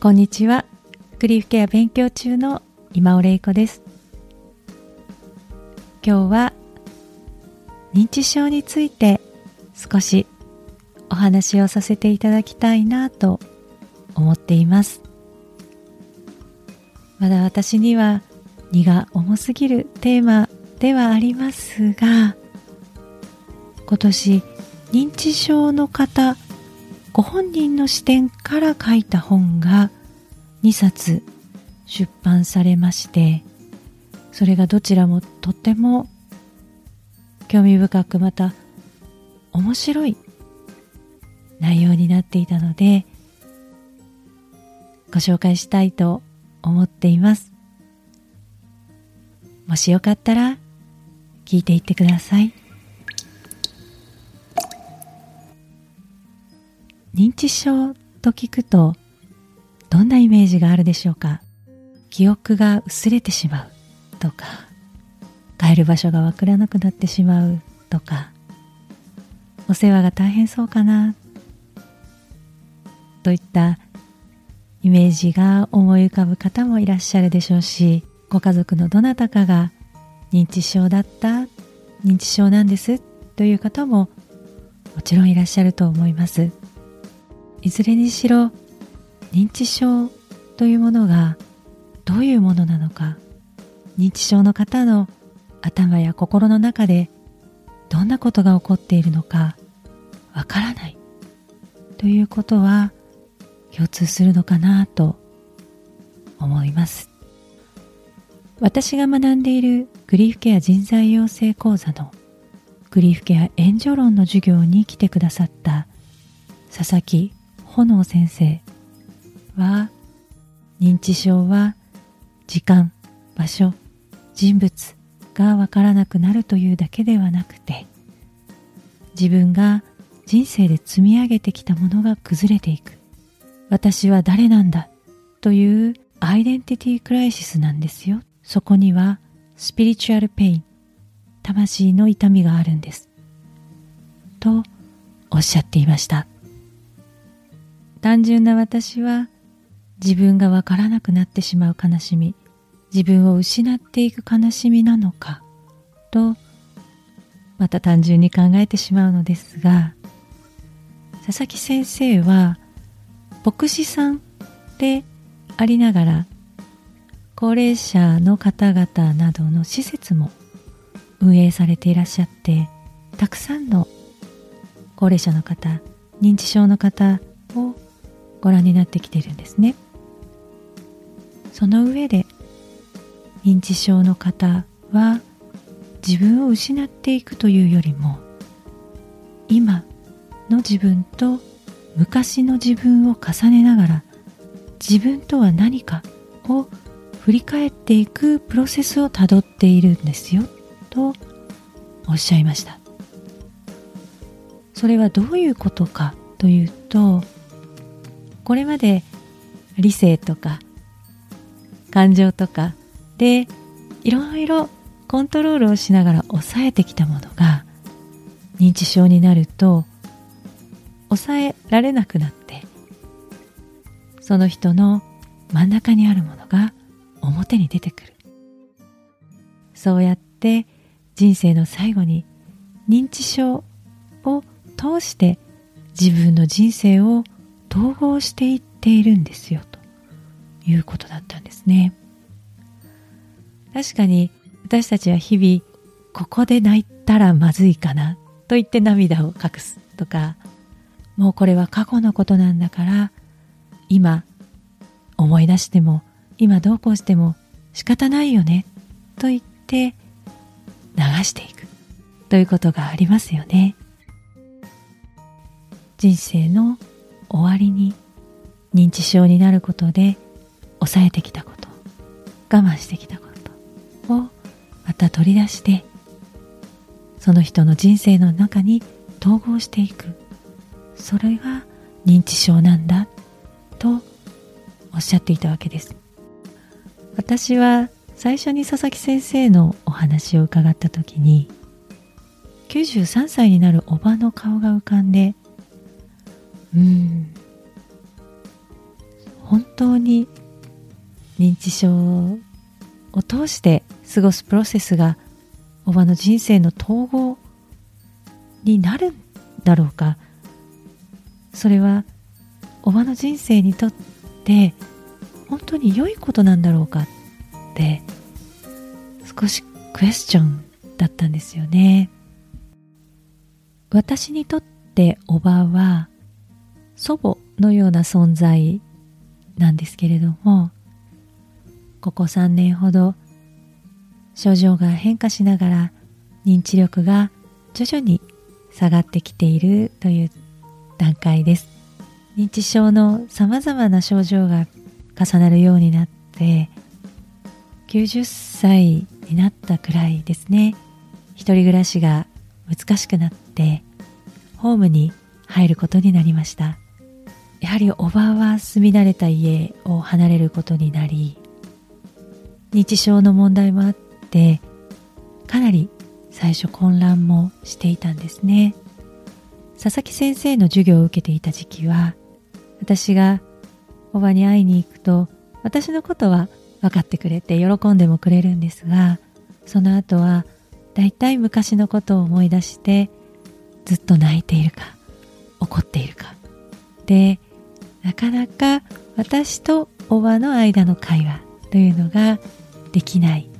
こんにちは。グリーフケア勉強中の今尾玲子です。今日は認知症について少しお話をさせていただきたいなと思っています。まだ私には荷が重すぎるテーマではありますが今年認知症の方ご本人の視点から書いた本が2冊出版されましてそれがどちらもとても興味深くまた面白い内容になっていたのでご紹介したいと思っています。もしよかったら聞いていってください。認知症と聞くとどんなイメージがあるでしょうか？記憶が薄れてしまうとか帰る場所がわからなくなってしまうとかお世話が大変そうかな？といったイメージが思い浮かぶ方もいらっしゃるでしょうしご家族のどなたかが認知症だった認知症なんですという方ももちろんいらっしゃると思います。いずれにしろ認知症というものがどういうものなのか認知症の方の頭や心の中でどんなことが起こっているのかわからない。ということは共通するのかなと思います。私が学んでいるグリーフケア人材養成講座のグリーフケア援助論の授業に来てくださった佐々木炎先生は認知症は時間場所人物がわからなくなるというだけではなくて自分が人生で積み上げてきたものが崩れていく。私は誰なんだというアイデンティティクライシスなんですよ。そこにはスピリチュアルペイン魂の痛みがあるんです。とおっしゃっていました。単純な私は自分がわからなくなってしまう悲しみ自分を失っていく悲しみなのかとまた単純に考えてしまうのですが佐々木先生は牧師さんでありながら高齢者の方々などの施設も運営されていらっしゃってたくさんの高齢者の方認知症の方をご覧になってきてるんですね。その上で認知症の方は自分を失っていくというよりも今の自分と昔の自分を重ねながら自分とは何かを振り返っていくプロセスをたどっているんですよとおっしゃいました。それはどういうことかというとこれまで理性とか感情とかでいろいろコントロールをしながら抑えてきたものが認知症になると抑えられなくなってその人の真ん中にあるものが表に出てくる。そうやって人生の最後に認知症を通して自分の人生を統合していっているんですよということだったんですね。確かに私たちは日々ここで泣いたらまずいかなと言って涙を隠すとかもうこれは過去のことなんだから今思い出しても今どうこうしても仕方ないよねと言って流していくということがありますよね。人生の終わりに認知症になることで抑えてきたこと我慢してきたことをまた取り出してその人の人生の中に統合していく。それが認知症なんだとおっしゃっていたわけです。私は最初に佐々木先生のお話を伺った時に93歳になるおばの顔が浮かんでうん本当に認知症を通して過ごすプロセスがおばの人生の統合になるんだろうか。それはおばの人生にとって本当に良いことなんだろうかって少しクエスチョンだったんですよね。私にとっておばは祖母のような存在なんですけれどもここ3年ほど症状が変化しながら認知力が徐々に下がってきているという段階です。認知症のさまざまな症状が重なるようになって90歳になったくらいですね。一人暮らしが難しくなってホームに入ることになりました。やはりおばは住み慣れた家を離れることになり認知症の問題もあってかなり最初混乱もしていたんですね。佐々木先生の授業を受けていた時期は私がおばに会いに行くと私のことは分かってくれて喜んでもくれるんですがその後はだいたい昔のことを思い出してずっと泣いているか怒っているか。でなかなか私とおばの間の会話というのができない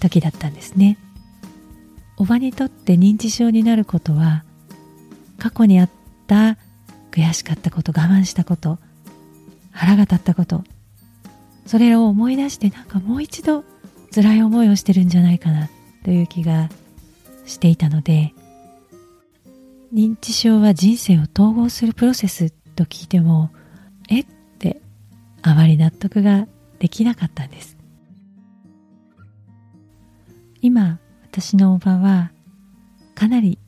時だったんですね。おばにとって認知症になることは過去にあった悔しかったこと我慢したこと腹が立ったことそれを思い出してなんかもう一度辛い思いをしてるんじゃないかなという気がしていたので認知症は人生を統合するプロセスと聞いてもあまり納得ができなかったんです。今私のおばはかなり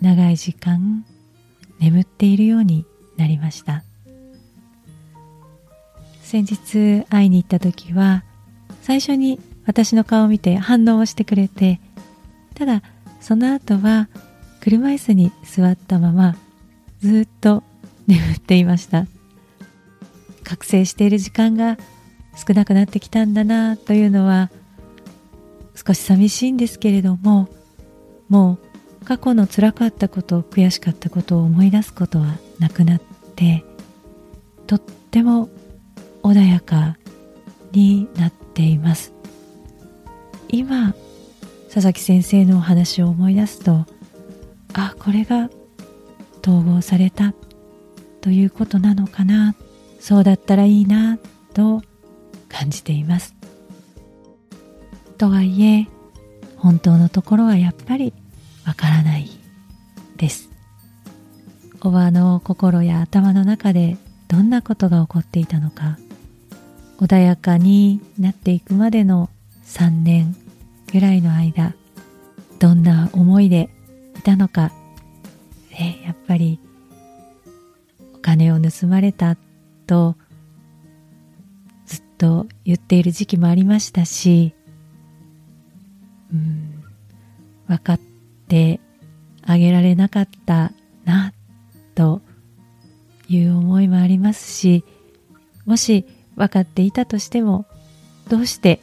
長い時間眠っているようになりました。先日会いに行った時は最初に私の顔を見て反応をしてくれてただその後は車椅子に座ったままずっと眠っていました。覚醒している時間が少なくなってきたんだなというのは少し寂しいんですけれどももう過去の辛かったこと悔しかったことを思い出すことはなくなってとっても穏やかになっています。今佐々木先生のお話を思い出すとあこれが統合されたということなのかなそうだったらいいなと感じています。とはいえ本当のところはやっぱりわからないです。おばの心や頭の中でどんなことが起こっていたのか穏やかになっていくまでの3年ぐらいの間どんな思いでいたのか、ね、やっぱりお金を盗まれたとずっと言っている時期もありましたし、うん、分かってあげられなかったなという思いもありますしもし分かっていたとしてもどうして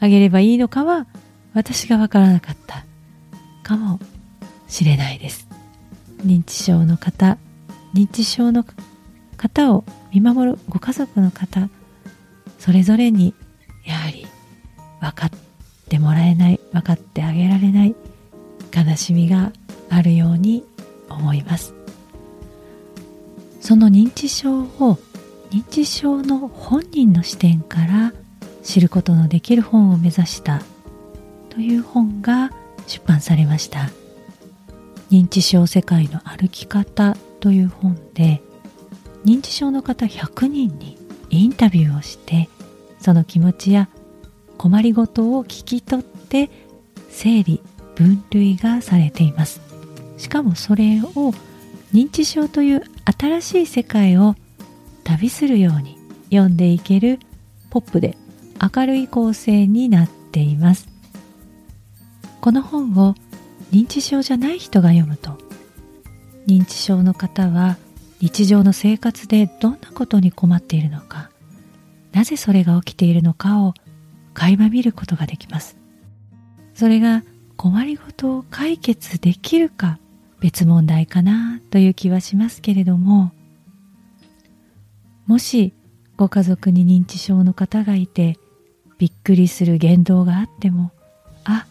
あげればいいのかは私が分からなかったかもしれないです。認知症の方認知症の方を見守るご家族の方それぞれにやはり分かってもらえない分かってあげられない悲しみがあるように思います。その認知症を認知症の本人の視点から知ることのできる本を目指したという本が出版されました。認知症世界の歩き方という本で認知症の方100人にインタビューをしてその気持ちや困りごとを聞き取って整理分類がされています。しかもそれを認知症という新しい世界を旅するように読んでいけるポップで明るい構成になっています。この本を認知症じゃない人が読むと認知症の方は日常の生活でどんなことに困っているのかなぜそれが起きているのかを垣間見ることができます。それが困りごとを解決できるか別問題かなという気はしますけれどももしご家族に認知症の方がいてびっくりする言動があってもあ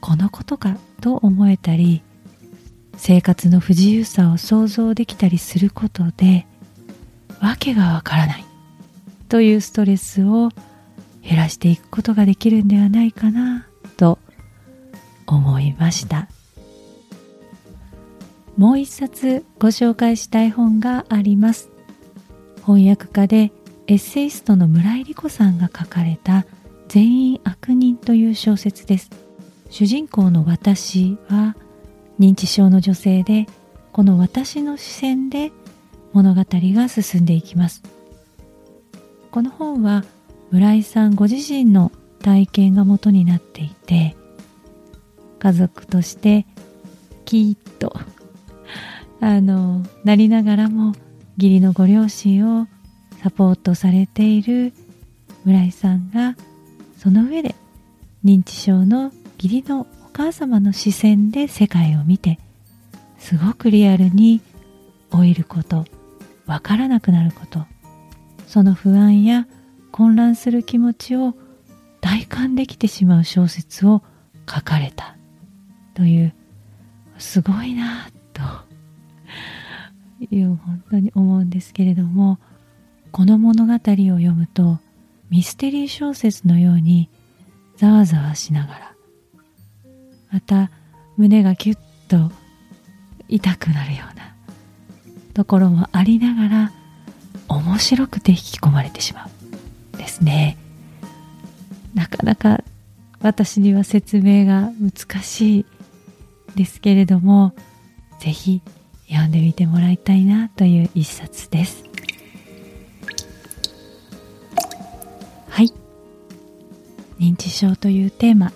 このことかと思えたり生活の不自由さを想像できたりすることで訳がわからない。というストレスを減らしていくことができるんではないかなと思いました。もう一冊ご紹介したい本があります。翻訳家でエッセイストの村井理子さんが書かれた「全員悪人」という小説です。主人公の私は認知症の女性でこの私の視線で物語が進んでいきます。この本は村井さんご自身の体験が元になっていて家族としてきっとあのなりながらも義理のご両親をサポートされている村井さんがその上で認知症の義理の母様の視線で世界を見てすごくリアルに老いることわからなくなることその不安や混乱する気持ちを体感できてしまう小説を書かれたというすごいなという本当に思うんですけれどもこの物語を読むとミステリー小説のようにざわざわしながらまた胸がキュッと痛くなるようなところもありながら面白くて引き込まれてしまうですね。なかなか私には説明が難しいですけれどもぜひ読んでみてもらいたいなという一冊です。はい。認知症というテーマ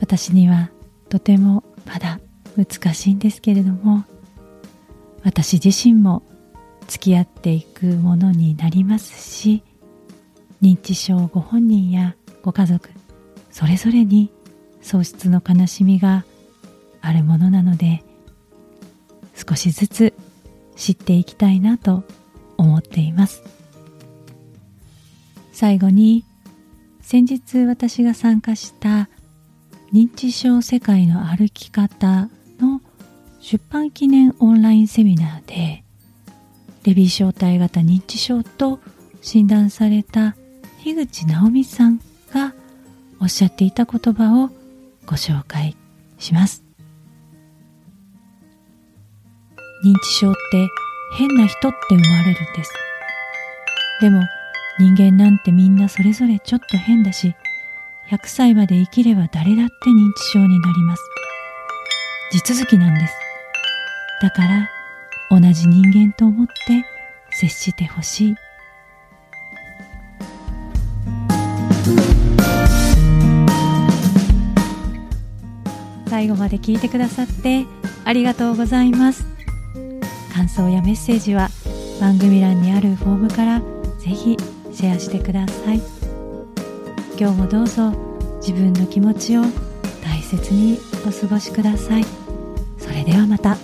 私にはとてもまだ難しいんですけれども私自身も付き合っていくものになりますし認知症ご本人やご家族それぞれに喪失の悲しみがあるものなので少しずつ知っていきたいなと思っています。最後に先日私が参加した認知症世界の歩き方の出版記念オンラインセミナーでレビー小体型認知症と診断された樋口直美さんがおっしゃっていた言葉をご紹介します。認知症って変な人って思われるんです。でも人間なんてみんなそれぞれちょっと変だし100歳まで生きれば誰だって認知症になります。地続きなんです。だから同じ人間と思って接してほしい。最後まで聞いてくださってありがとうございます。感想やメッセージは番組欄にあるフォームからぜひシェアしてください。今日もどうぞ自分の気持ちを大切にお過ごしください。それではまた。